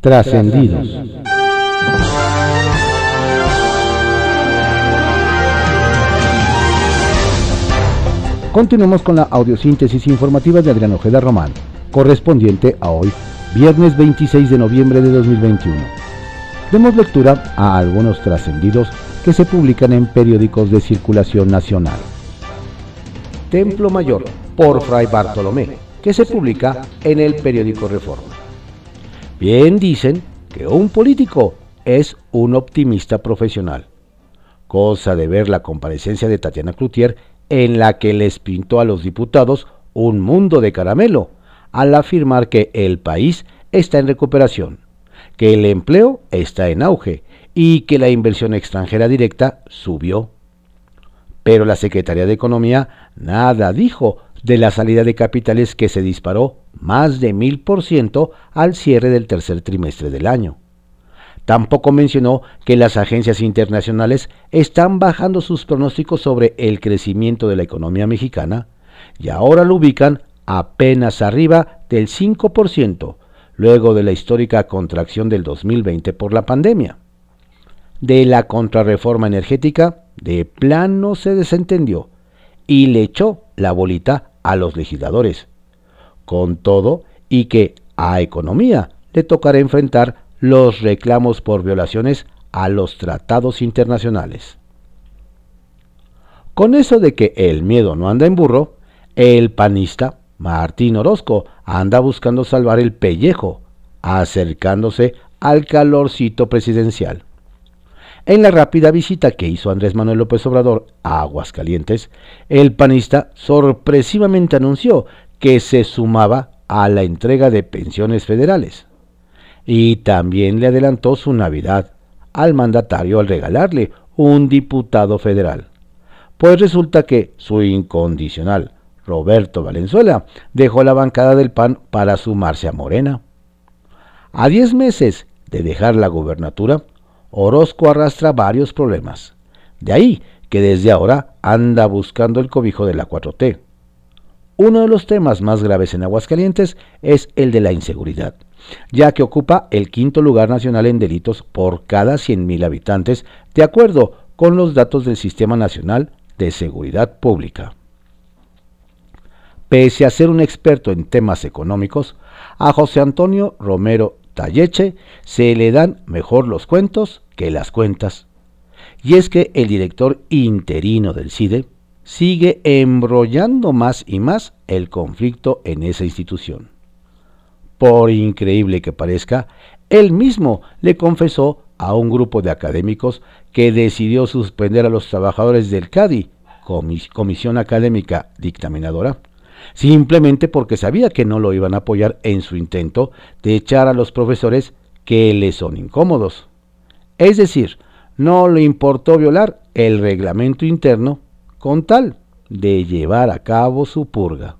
Trascendidos. Continuamos con la audiosíntesis informativa de Adrián Ojeda Román, correspondiente a hoy, viernes 26 de noviembre de 2021. Demos lectura a algunos trascendidos que se publican en periódicos de circulación nacional. Templo Mayor, por Fray Bartolomé, que se publica en el periódico Reforma. Bien dicen que un político es un optimista profesional. Cosa de ver la comparecencia de Tatiana Cloutier en la que les pintó a los diputados un mundo de caramelo al afirmar que el país está en recuperación, que el empleo está en auge y que la inversión extranjera directa subió pero la Secretaría de Economía nada dijo de la salida de capitales que se disparó más de mil por ciento al cierre del tercer trimestre del año. Tampoco mencionó que las agencias internacionales están bajando sus pronósticos sobre el crecimiento de la economía mexicana y ahora lo ubican apenas arriba del 5%, luego de la histórica contracción del 2020 por la pandemia. De la contrarreforma energética, de plano se desentendió y le echó la bolita a los legisladores. Con todo, y que a economía le tocará enfrentar los reclamos por violaciones a los tratados internacionales. Con eso de que el miedo no anda en burro, el panista Martín Orozco anda buscando salvar el pellejo, acercándose al calorcito presidencial. En la rápida visita que hizo Andrés Manuel López Obrador a Aguascalientes, el panista sorpresivamente anunció que se sumaba a la entrega de pensiones federales. Y también le adelantó su Navidad al mandatario al regalarle un diputado federal. Pues resulta que su incondicional, Roberto Valenzuela, dejó la bancada del PAN para sumarse a Morena. A diez meses de dejar la gubernatura, Orozco arrastra varios problemas. De ahí que desde ahora anda buscando el cobijo de la 4T. Uno de los temas más graves en Aguascalientes es el de la inseguridad, ya que ocupa el quinto lugar nacional en delitos por cada 100.000 habitantes, de acuerdo con los datos del Sistema Nacional de Seguridad Pública. Pese a ser un experto en temas económicos, a José Antonio Romero Talleche se le dan mejor los cuentos que las cuentas. Y es que el director interino del CIDE sigue embrollando más y más el conflicto en esa institución. Por increíble que parezca, él mismo le confesó a un grupo de académicos que decidió suspender a los trabajadores del CADI, Comisión Académica Dictaminadora, simplemente porque sabía que no lo iban a apoyar en su intento de echar a los profesores que le son incómodos. Es decir, no le importó violar el reglamento interno con tal de llevar a cabo su purga.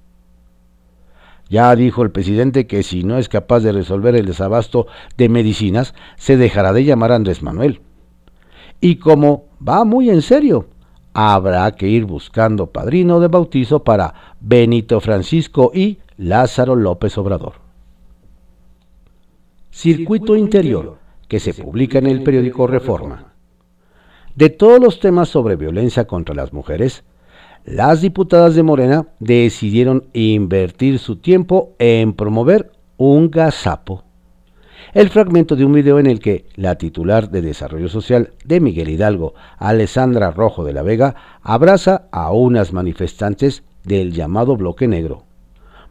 Ya dijo el presidente que si no es capaz de resolver el desabasto de medicinas, se dejará de llamar Andrés Manuel. Y como va muy en serio, habrá que ir buscando padrino de bautizo para Benito Francisco y Lázaro López Obrador. Circuito Interior, que se publica en el periódico Reforma. De todos los temas sobre violencia contra las mujeres, las diputadas de Morena decidieron invertir su tiempo en promover un gazapo el fragmento de un video en el que la titular de Desarrollo Social de Miguel Hidalgo, Alessandra Rojo de la Vega, abraza a unas manifestantes del llamado bloque negro.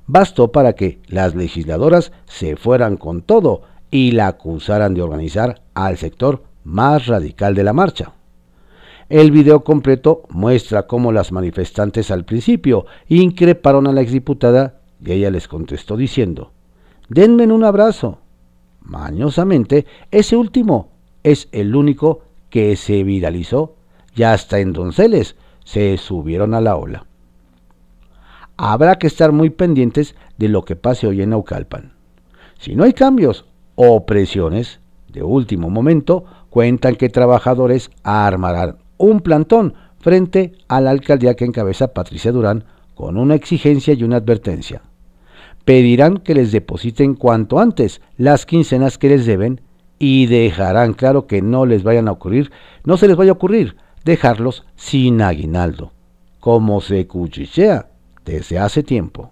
Bastó para que las legisladoras se fueran con todo y la acusaran de organizar al sector más radical de la marcha. El video completo muestra cómo las manifestantes al principio increparon a la exdiputada y ella les contestó diciendo, denme un abrazo, Mañosamente, ese último es el único que se viralizó y hasta en Donceles se subieron a la ola. Habrá que estar muy pendientes de lo que pase hoy en Naucalpan. Si no hay cambios o presiones de último momento, cuentan que trabajadores armarán un plantón frente a la alcaldía que encabeza Patricia Durán con una exigencia y una advertencia pedirán que les depositen cuanto antes las quincenas que les deben y dejarán claro que no les vayan a ocurrir, no se les vaya a ocurrir dejarlos sin aguinaldo, como se cuchichea desde hace tiempo.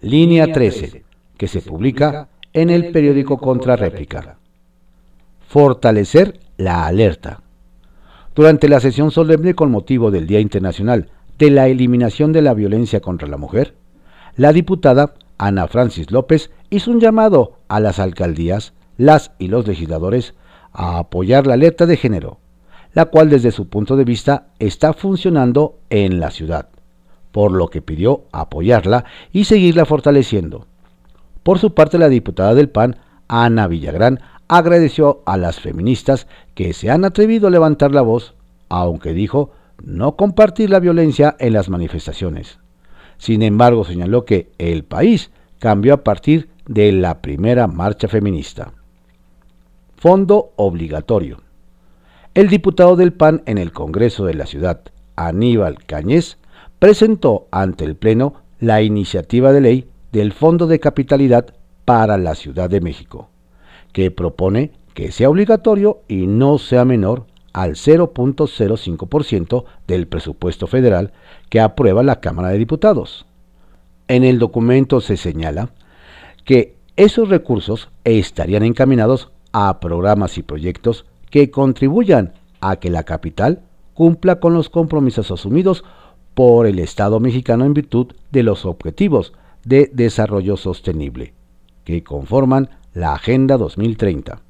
Línea 13, que se publica en el periódico Contrarréplica. Fortalecer la alerta. Durante la sesión solemne con motivo del Día Internacional de la Eliminación de la Violencia contra la Mujer, la diputada Ana Francis López hizo un llamado a las alcaldías, las y los legisladores a apoyar la alerta de género, la cual desde su punto de vista está funcionando en la ciudad, por lo que pidió apoyarla y seguirla fortaleciendo. Por su parte, la diputada del PAN, Ana Villagrán, agradeció a las feministas que se han atrevido a levantar la voz, aunque dijo no compartir la violencia en las manifestaciones. Sin embargo, señaló que el país cambió a partir de la primera marcha feminista. Fondo obligatorio. El diputado del PAN en el Congreso de la Ciudad, Aníbal Cañez, presentó ante el Pleno la iniciativa de ley del Fondo de Capitalidad para la Ciudad de México, que propone que sea obligatorio y no sea menor al 0.05% del presupuesto federal que aprueba la Cámara de Diputados. En el documento se señala que esos recursos estarían encaminados a programas y proyectos que contribuyan a que la capital cumpla con los compromisos asumidos por el Estado mexicano en virtud de los objetivos de desarrollo sostenible, que conforman la Agenda 2030.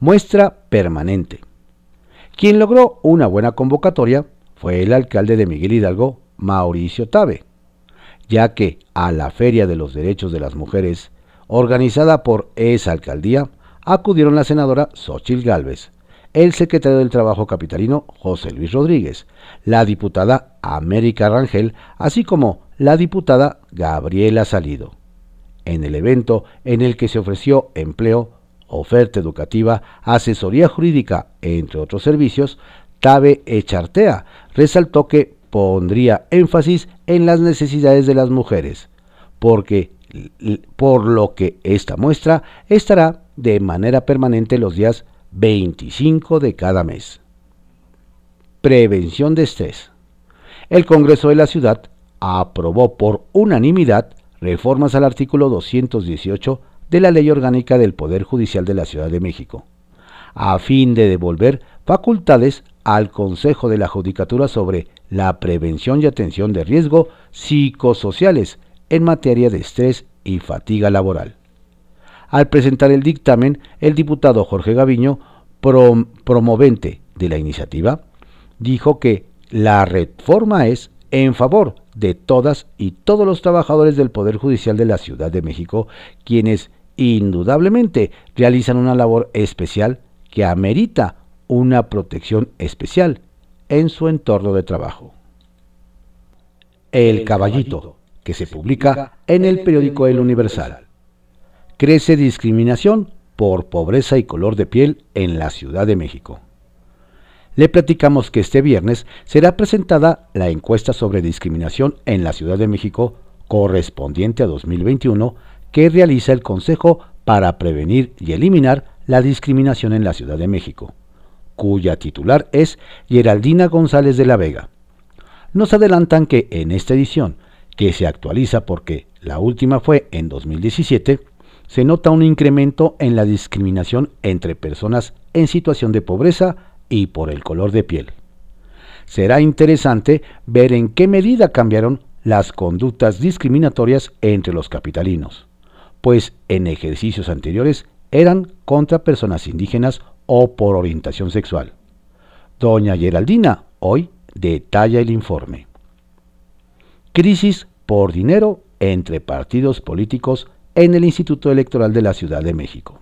Muestra permanente. Quien logró una buena convocatoria fue el alcalde de Miguel Hidalgo, Mauricio Tabe, ya que a la Feria de los Derechos de las Mujeres, organizada por esa alcaldía, acudieron la senadora Xochil Gálvez, el secretario del Trabajo capitalino José Luis Rodríguez, la diputada América Rangel, así como la diputada Gabriela Salido. En el evento en el que se ofreció empleo oferta educativa, asesoría jurídica, entre otros servicios, Tabe Echartea resaltó que pondría énfasis en las necesidades de las mujeres, porque por lo que esta muestra estará de manera permanente los días 25 de cada mes. Prevención de estrés. El Congreso de la Ciudad aprobó por unanimidad reformas al artículo 218 de la Ley Orgánica del Poder Judicial de la Ciudad de México, a fin de devolver facultades al Consejo de la Judicatura sobre la prevención y atención de riesgo psicosociales en materia de estrés y fatiga laboral. Al presentar el dictamen, el diputado Jorge Gaviño, promovente de la iniciativa, dijo que la reforma es en favor de todas y todos los trabajadores del Poder Judicial de la Ciudad de México, quienes indudablemente realizan una labor especial que amerita una protección especial en su entorno de trabajo. El Caballito, que se publica en el periódico El Universal. Crece discriminación por pobreza y color de piel en la Ciudad de México. Le platicamos que este viernes será presentada la encuesta sobre discriminación en la Ciudad de México correspondiente a 2021 que realiza el Consejo para Prevenir y Eliminar la Discriminación en la Ciudad de México, cuya titular es Geraldina González de la Vega. Nos adelantan que en esta edición, que se actualiza porque la última fue en 2017, se nota un incremento en la discriminación entre personas en situación de pobreza y por el color de piel. Será interesante ver en qué medida cambiaron las conductas discriminatorias entre los capitalinos pues en ejercicios anteriores eran contra personas indígenas o por orientación sexual. Doña Geraldina hoy detalla el informe. Crisis por dinero entre partidos políticos en el Instituto Electoral de la Ciudad de México.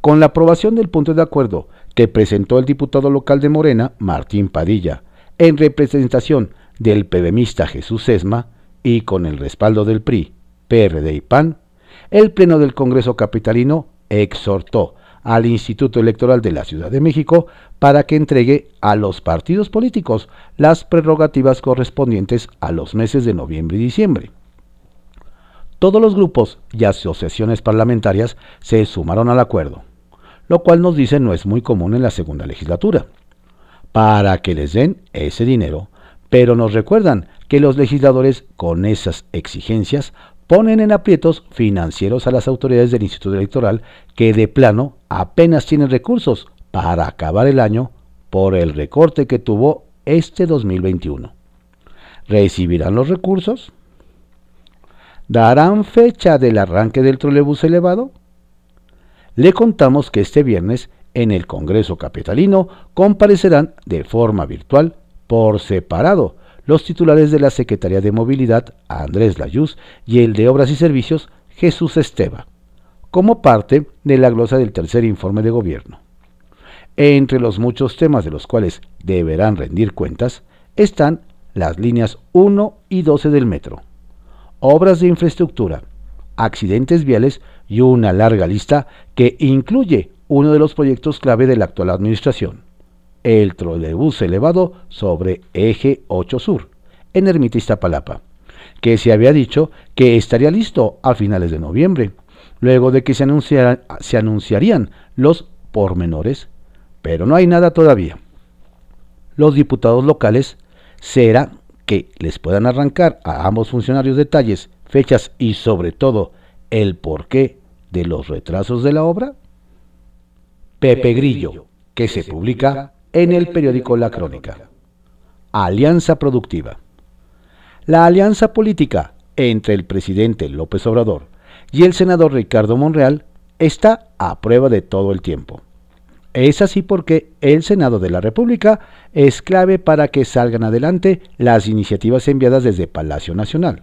Con la aprobación del punto de acuerdo que presentó el diputado local de Morena, Martín Padilla, en representación del PBMista Jesús Esma y con el respaldo del PRI, PRD y PAN, el Pleno del Congreso Capitalino exhortó al Instituto Electoral de la Ciudad de México para que entregue a los partidos políticos las prerrogativas correspondientes a los meses de noviembre y diciembre. todos los grupos y asociaciones parlamentarias se sumaron al acuerdo, lo cual nos dice no es muy común en la segunda legislatura, para que les den ese dinero, pero nos recuerdan que los legisladores con esas exigencias ponen en aprietos financieros a las autoridades del Instituto Electoral que de plano apenas tienen recursos para acabar el año por el recorte que tuvo este 2021. ¿Recibirán los recursos? ¿Darán fecha del arranque del trolebús elevado? Le contamos que este viernes en el Congreso Capitalino comparecerán de forma virtual por separado los titulares de la Secretaría de Movilidad, Andrés Layuz, y el de Obras y Servicios, Jesús Esteba, como parte de la glosa del tercer informe de gobierno. Entre los muchos temas de los cuales deberán rendir cuentas están las líneas 1 y 12 del metro, obras de infraestructura, accidentes viales y una larga lista que incluye uno de los proyectos clave de la actual administración, el trolebús elevado sobre Eje 8 Sur, en Ermita Iztapalapa, que se había dicho que estaría listo a finales de noviembre, luego de que se, se anunciarían los pormenores, pero no hay nada todavía. Los diputados locales será que les puedan arrancar a ambos funcionarios detalles, fechas y sobre todo el porqué de los retrasos de la obra? Pepe Grillo, que se publica en el periódico La Crónica. Alianza Productiva. La alianza política entre el presidente López Obrador y el senador Ricardo Monreal está a prueba de todo el tiempo. Es así porque el Senado de la República es clave para que salgan adelante las iniciativas enviadas desde Palacio Nacional,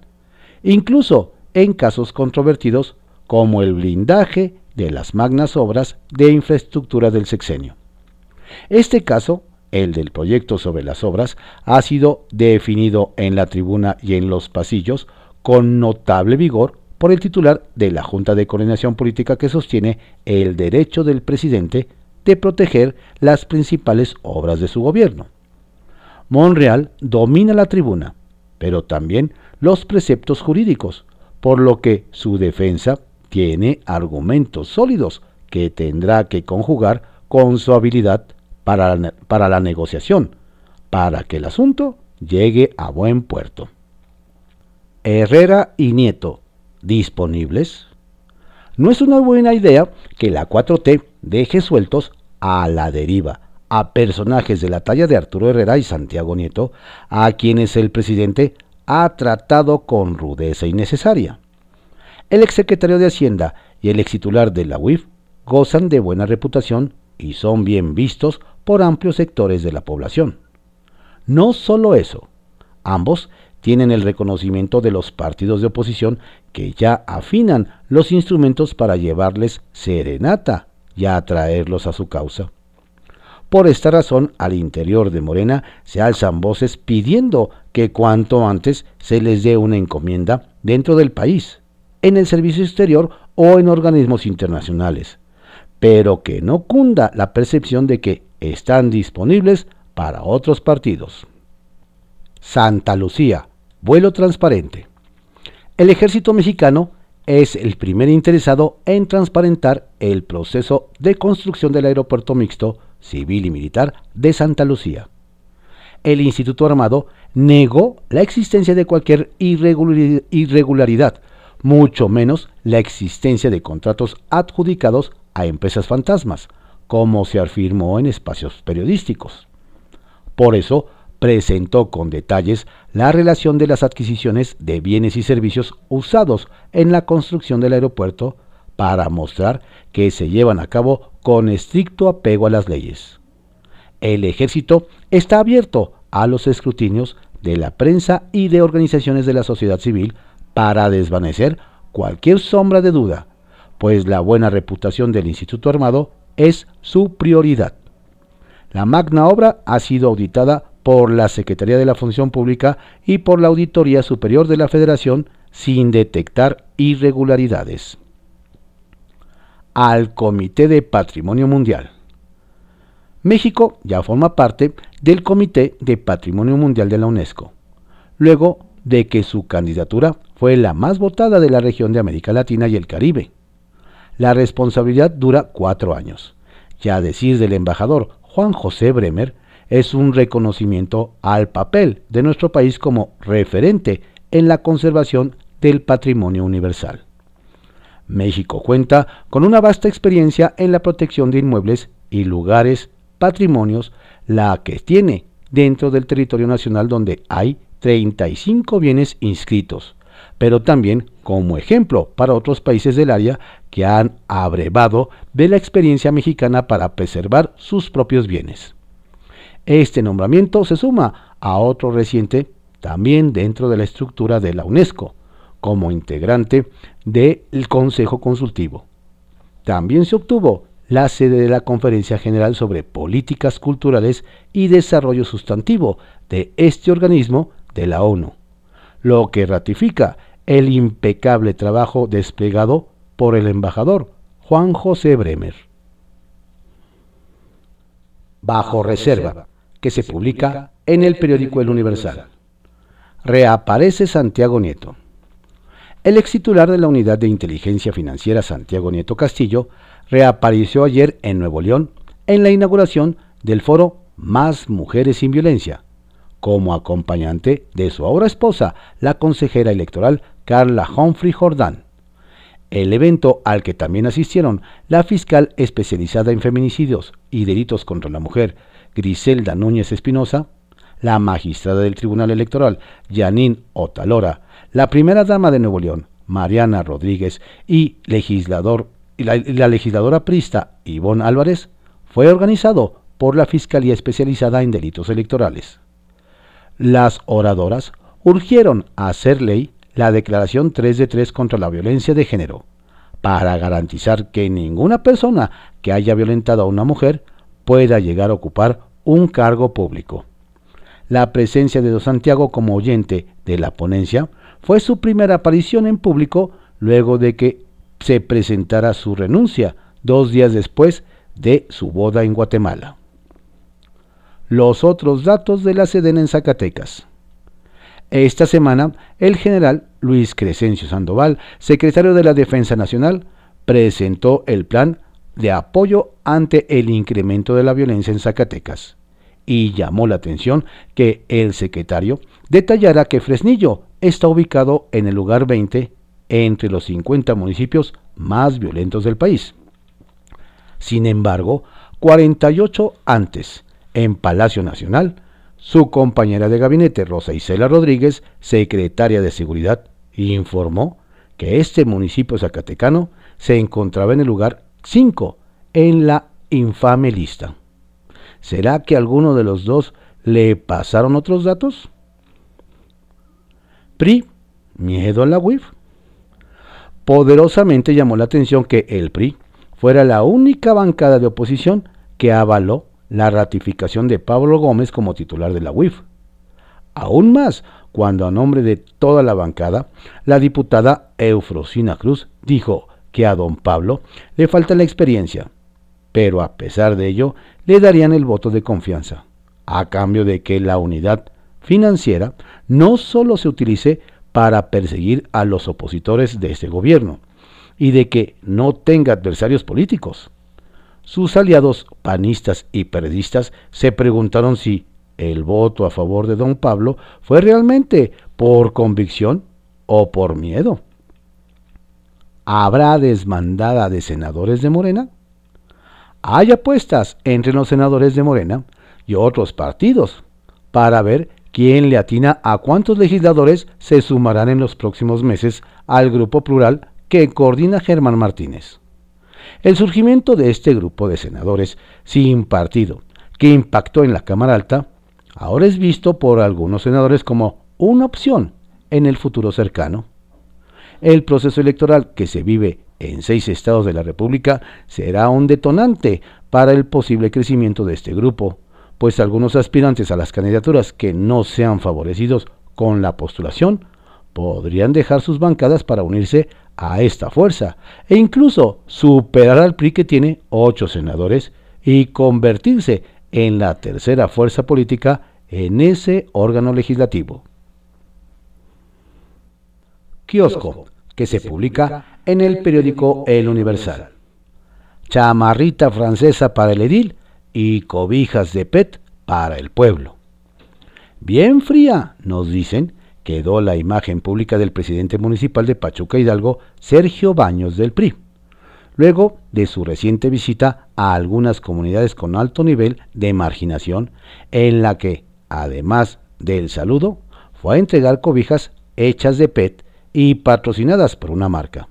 incluso en casos controvertidos como el blindaje de las magnas obras de infraestructura del sexenio. Este caso, el del proyecto sobre las obras, ha sido definido en la tribuna y en los pasillos con notable vigor por el titular de la Junta de Coordinación Política que sostiene el derecho del presidente de proteger las principales obras de su gobierno. Monreal domina la tribuna, pero también los preceptos jurídicos, por lo que su defensa tiene argumentos sólidos que tendrá que conjugar con su habilidad para la, para la negociación, para que el asunto llegue a buen puerto. Herrera y Nieto, disponibles. No es una buena idea que la 4T deje sueltos a la deriva a personajes de la talla de Arturo Herrera y Santiago Nieto, a quienes el presidente ha tratado con rudeza innecesaria. El exsecretario de Hacienda y el extitular de la UIF gozan de buena reputación y son bien vistos por amplios sectores de la población. No solo eso, ambos tienen el reconocimiento de los partidos de oposición que ya afinan los instrumentos para llevarles serenata y atraerlos a su causa. Por esta razón, al interior de Morena se alzan voces pidiendo que cuanto antes se les dé una encomienda dentro del país, en el servicio exterior o en organismos internacionales, pero que no cunda la percepción de que están disponibles para otros partidos. Santa Lucía, vuelo transparente. El ejército mexicano es el primer interesado en transparentar el proceso de construcción del aeropuerto mixto civil y militar de Santa Lucía. El Instituto Armado negó la existencia de cualquier irregularidad, mucho menos la existencia de contratos adjudicados a empresas fantasmas, como se afirmó en espacios periodísticos. Por eso, presentó con detalles la relación de las adquisiciones de bienes y servicios usados en la construcción del aeropuerto para mostrar que se llevan a cabo con estricto apego a las leyes. El ejército está abierto a los escrutinios de la prensa y de organizaciones de la sociedad civil para desvanecer cualquier sombra de duda, pues la buena reputación del Instituto Armado es su prioridad. La magna obra ha sido auditada por la Secretaría de la Función Pública y por la Auditoría Superior de la Federación sin detectar irregularidades. Al Comité de Patrimonio Mundial. México ya forma parte del Comité de Patrimonio Mundial de la UNESCO, luego de que su candidatura fue la más votada de la región de América Latina y el Caribe. La responsabilidad dura cuatro años. Ya decir del embajador Juan José Bremer es un reconocimiento al papel de nuestro país como referente en la conservación del patrimonio universal. México cuenta con una vasta experiencia en la protección de inmuebles y lugares, patrimonios, la que tiene dentro del territorio nacional donde hay 35 bienes inscritos, pero también como ejemplo para otros países del área que han abrevado de la experiencia mexicana para preservar sus propios bienes. Este nombramiento se suma a otro reciente también dentro de la estructura de la UNESCO, como integrante del Consejo Consultivo. También se obtuvo la sede de la Conferencia General sobre Políticas Culturales y Desarrollo Sustantivo de este organismo de la ONU, lo que ratifica el impecable trabajo desplegado por el embajador Juan José Bremer. Bajo reserva, que se publica en el periódico El Universal. Reaparece Santiago Nieto. El ex titular de la Unidad de Inteligencia Financiera Santiago Nieto Castillo reapareció ayer en Nuevo León en la inauguración del foro Más Mujeres sin Violencia, como acompañante de su ahora esposa, la consejera electoral Carla Humphrey Jordán. El evento al que también asistieron la fiscal especializada en feminicidios y delitos contra la mujer, Griselda Núñez Espinosa, la magistrada del Tribunal Electoral, Janine Otalora, la primera dama de Nuevo León, Mariana Rodríguez, y, legislador, la, la legisladora prista, Ivonne Álvarez, fue organizado por la Fiscalía Especializada en Delitos Electorales. Las oradoras urgieron a hacer ley la Declaración 3 de 3 contra la violencia de género, para garantizar que ninguna persona que haya violentado a una mujer pueda llegar a ocupar un cargo público. La presencia de Don Santiago como oyente de la ponencia fue su primera aparición en público luego de que se presentara su renuncia dos días después de su boda en Guatemala. Los otros datos de la Sedena en Zacatecas. Esta semana, el general Luis Crescencio Sandoval, secretario de la Defensa Nacional, presentó el plan de apoyo ante el incremento de la violencia en Zacatecas y llamó la atención que el secretario detallara que Fresnillo está ubicado en el lugar 20 entre los 50 municipios más violentos del país. Sin embargo, 48 antes, en Palacio Nacional, su compañera de gabinete, Rosa Isela Rodríguez, secretaria de Seguridad, informó que este municipio zacatecano se encontraba en el lugar 5 en la infame lista. ¿Será que alguno de los dos le pasaron otros datos? PRI, miedo a la UIF. Poderosamente llamó la atención que el PRI fuera la única bancada de oposición que avaló la ratificación de Pablo Gómez como titular de la UIF. Aún más, cuando a nombre de toda la bancada, la diputada Eufrosina Cruz dijo que a don Pablo le falta la experiencia, pero a pesar de ello le darían el voto de confianza, a cambio de que la unidad financiera no solo se utilice para perseguir a los opositores de este gobierno, y de que no tenga adversarios políticos. Sus aliados panistas y periodistas se preguntaron si el voto a favor de don Pablo fue realmente por convicción o por miedo. ¿Habrá desmandada de senadores de Morena? hay apuestas entre los senadores de Morena y otros partidos para ver quién le atina a cuántos legisladores se sumarán en los próximos meses al grupo plural que coordina Germán Martínez. El surgimiento de este grupo de senadores sin partido, que impactó en la Cámara Alta, ahora es visto por algunos senadores como una opción en el futuro cercano. El proceso electoral que se vive en seis estados de la República será un detonante para el posible crecimiento de este grupo, pues algunos aspirantes a las candidaturas que no sean favorecidos con la postulación podrían dejar sus bancadas para unirse a esta fuerza e incluso superar al PRI que tiene ocho senadores y convertirse en la tercera fuerza política en ese órgano legislativo. kiosco, que se publica en el periódico El Universal. Chamarrita francesa para el edil y cobijas de PET para el pueblo. Bien fría, nos dicen, quedó la imagen pública del presidente municipal de Pachuca Hidalgo, Sergio Baños del PRI, luego de su reciente visita a algunas comunidades con alto nivel de marginación, en la que, además del saludo, fue a entregar cobijas hechas de PET y patrocinadas por una marca.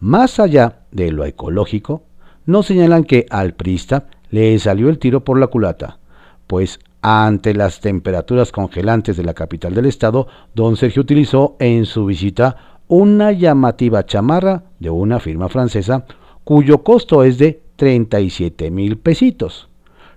Más allá de lo ecológico, no señalan que al prista le salió el tiro por la culata, pues ante las temperaturas congelantes de la capital del estado, don Sergio utilizó en su visita una llamativa chamarra de una firma francesa cuyo costo es de 37 mil pesitos,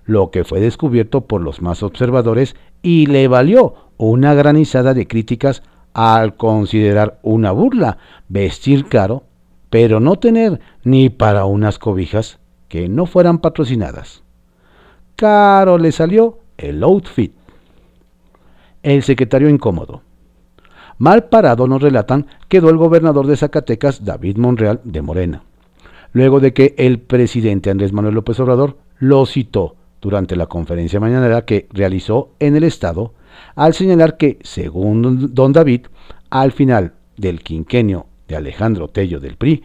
lo que fue descubierto por los más observadores y le valió una granizada de críticas al considerar una burla vestir caro, pero no tener ni para unas cobijas que no fueran patrocinadas. Caro le salió el outfit. El secretario incómodo. Mal parado nos relatan quedó el gobernador de Zacatecas, David Monreal, de Morena, luego de que el presidente Andrés Manuel López Obrador lo citó durante la conferencia mañanera que realizó en el Estado, al señalar que, según don David, al final del quinquenio de Alejandro Tello del PRI,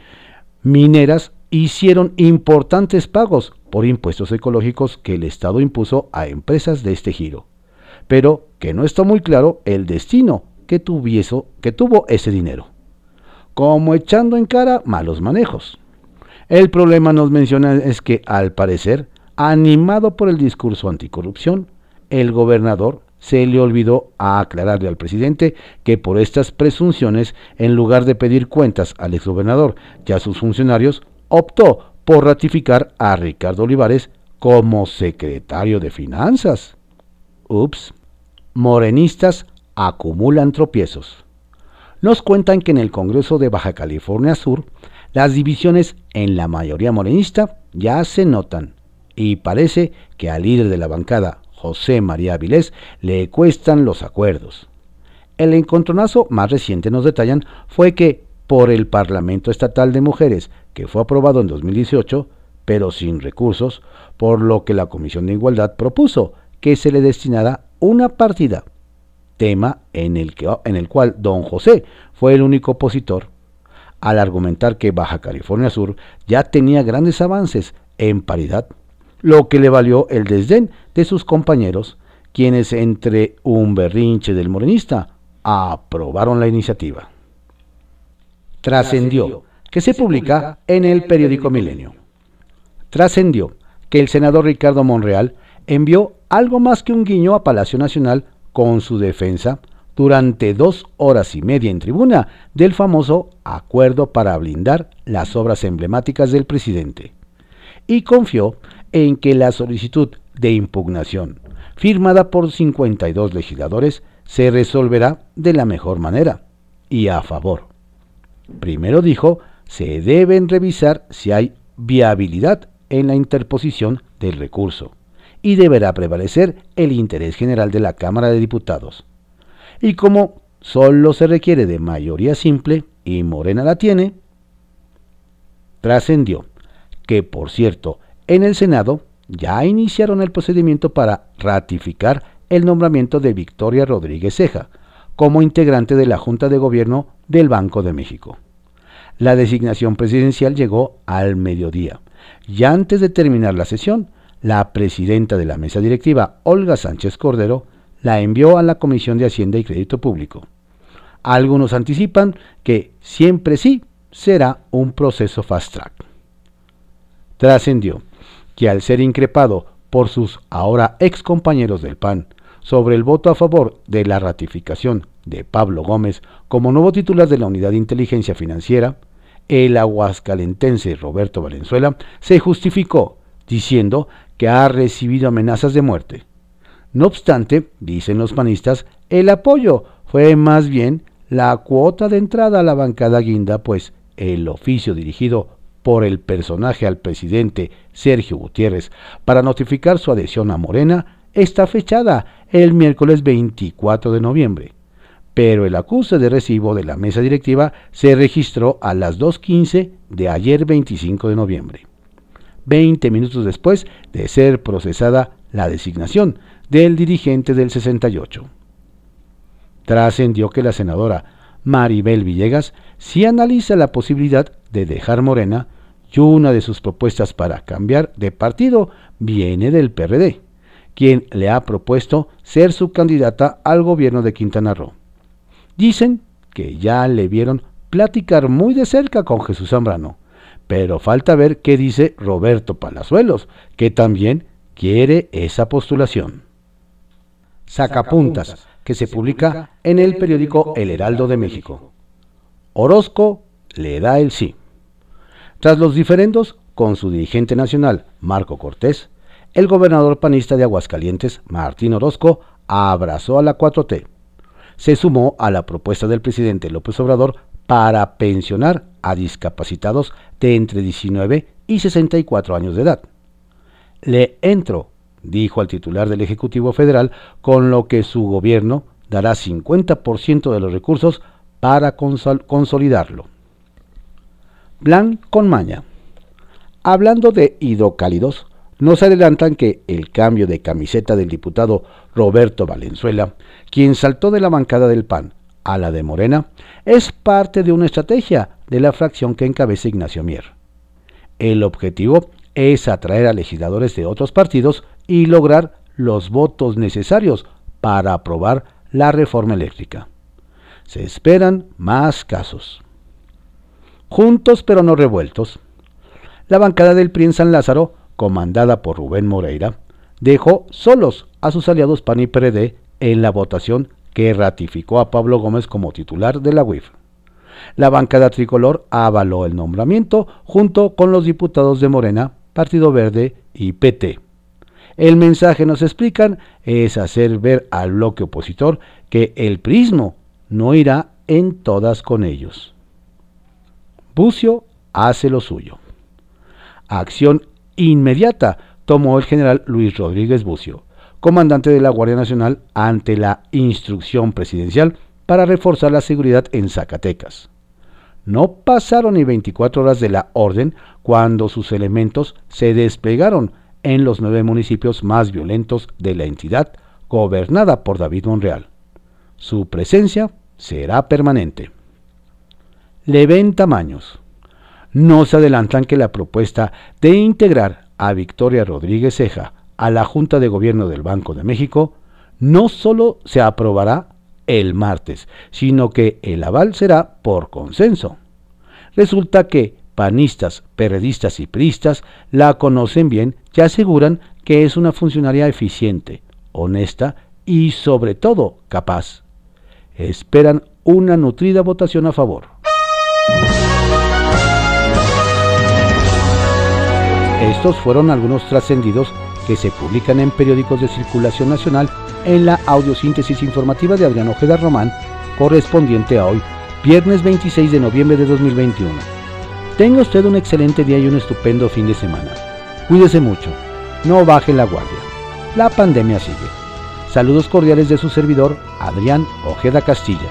mineras hicieron importantes pagos por impuestos ecológicos que el Estado impuso a empresas de este giro, pero que no está muy claro el destino que, que tuvo ese dinero, como echando en cara malos manejos. El problema nos menciona es que, al parecer, animado por el discurso anticorrupción, el gobernador se le olvidó aclararle al presidente que por estas presunciones, en lugar de pedir cuentas al exgobernador y a sus funcionarios, optó por ratificar a Ricardo Olivares como secretario de Finanzas. Ups, morenistas acumulan tropiezos. Nos cuentan que en el Congreso de Baja California Sur, las divisiones en la mayoría morenista ya se notan y parece que al líder de la bancada, José María Avilés, le cuestan los acuerdos. El encontronazo más reciente, nos detallan, fue que por el Parlamento Estatal de Mujeres, que fue aprobado en 2018, pero sin recursos, por lo que la Comisión de Igualdad propuso que se le destinara una partida, tema en el, que, en el cual don José fue el único opositor, al argumentar que Baja California Sur ya tenía grandes avances en paridad, lo que le valió el desdén de sus compañeros, quienes entre un berrinche del morenista aprobaron la iniciativa trascendió, que se publica en el periódico Milenio. Trascendió que el senador Ricardo Monreal envió algo más que un guiño a Palacio Nacional con su defensa durante dos horas y media en tribuna del famoso acuerdo para blindar las obras emblemáticas del presidente. Y confió en que la solicitud de impugnación, firmada por 52 legisladores, se resolverá de la mejor manera y a favor Primero dijo, se deben revisar si hay viabilidad en la interposición del recurso y deberá prevalecer el interés general de la Cámara de Diputados. Y como solo se requiere de mayoría simple y Morena la tiene, trascendió que, por cierto, en el Senado ya iniciaron el procedimiento para ratificar el nombramiento de Victoria Rodríguez Ceja como integrante de la Junta de Gobierno del Banco de México. La designación presidencial llegó al mediodía y antes de terminar la sesión, la presidenta de la mesa directiva, Olga Sánchez Cordero, la envió a la Comisión de Hacienda y Crédito Público. Algunos anticipan que siempre sí será un proceso fast track. Trascendió que al ser increpado por sus ahora ex compañeros del PAN sobre el voto a favor de la ratificación de Pablo Gómez como nuevo titular de la Unidad de Inteligencia Financiera, el aguascalentense Roberto Valenzuela se justificó diciendo que ha recibido amenazas de muerte. No obstante, dicen los panistas, el apoyo fue más bien la cuota de entrada a la bancada guinda, pues el oficio dirigido por el personaje al presidente Sergio Gutiérrez para notificar su adhesión a Morena está fechada el miércoles 24 de noviembre pero el acuse de recibo de la mesa directiva se registró a las 2.15 de ayer 25 de noviembre, 20 minutos después de ser procesada la designación del dirigente del 68. Trascendió que la senadora Maribel Villegas sí analiza la posibilidad de dejar Morena y una de sus propuestas para cambiar de partido viene del PRD, quien le ha propuesto ser su candidata al gobierno de Quintana Roo. Dicen que ya le vieron platicar muy de cerca con Jesús Zambrano, pero falta ver qué dice Roberto Palazuelos, que también quiere esa postulación. Sacapuntas, que se publica en el periódico El Heraldo de México. Orozco le da el sí. Tras los diferendos con su dirigente nacional, Marco Cortés, el gobernador panista de Aguascalientes, Martín Orozco, abrazó a la 4T. Se sumó a la propuesta del presidente López Obrador para pensionar a discapacitados de entre 19 y 64 años de edad. Le entro, dijo al titular del Ejecutivo Federal, con lo que su gobierno dará 50% de los recursos para consolidarlo. Plan con maña. Hablando de hidrocálidos, nos adelantan que el cambio de camiseta del diputado Roberto Valenzuela, quien saltó de la bancada del PAN a la de Morena, es parte de una estrategia de la fracción que encabeza Ignacio Mier. El objetivo es atraer a legisladores de otros partidos y lograr los votos necesarios para aprobar la reforma eléctrica. Se esperan más casos juntos pero no revueltos. La bancada del PRI en San Lázaro, comandada por Rubén Moreira, dejó solos a sus aliados PAN y PRD en la votación que ratificó a Pablo Gómez como titular de la UIF. La bancada tricolor avaló el nombramiento junto con los diputados de Morena, Partido Verde y PT. El mensaje, nos explican, es hacer ver al bloque opositor que el prismo no irá en todas con ellos. Bucio hace lo suyo. Acción inmediata tomó el general Luis Rodríguez Bucio, comandante de la Guardia Nacional, ante la instrucción presidencial para reforzar la seguridad en Zacatecas. No pasaron ni 24 horas de la orden cuando sus elementos se desplegaron en los nueve municipios más violentos de la entidad gobernada por David Monreal. Su presencia será permanente le ven tamaños. No se adelantan que la propuesta de integrar a Victoria Rodríguez Ceja a la Junta de Gobierno del Banco de México no solo se aprobará el martes, sino que el aval será por consenso. Resulta que panistas, periodistas y priistas la conocen bien y aseguran que es una funcionaria eficiente, honesta y sobre todo capaz. Esperan una nutrida votación a favor. Estos fueron algunos trascendidos que se publican en periódicos de circulación nacional en la audiosíntesis informativa de Adrián Ojeda Román, correspondiente a hoy, viernes 26 de noviembre de 2021. Tenga usted un excelente día y un estupendo fin de semana. Cuídese mucho, no baje la guardia. La pandemia sigue. Saludos cordiales de su servidor, Adrián Ojeda Castilla.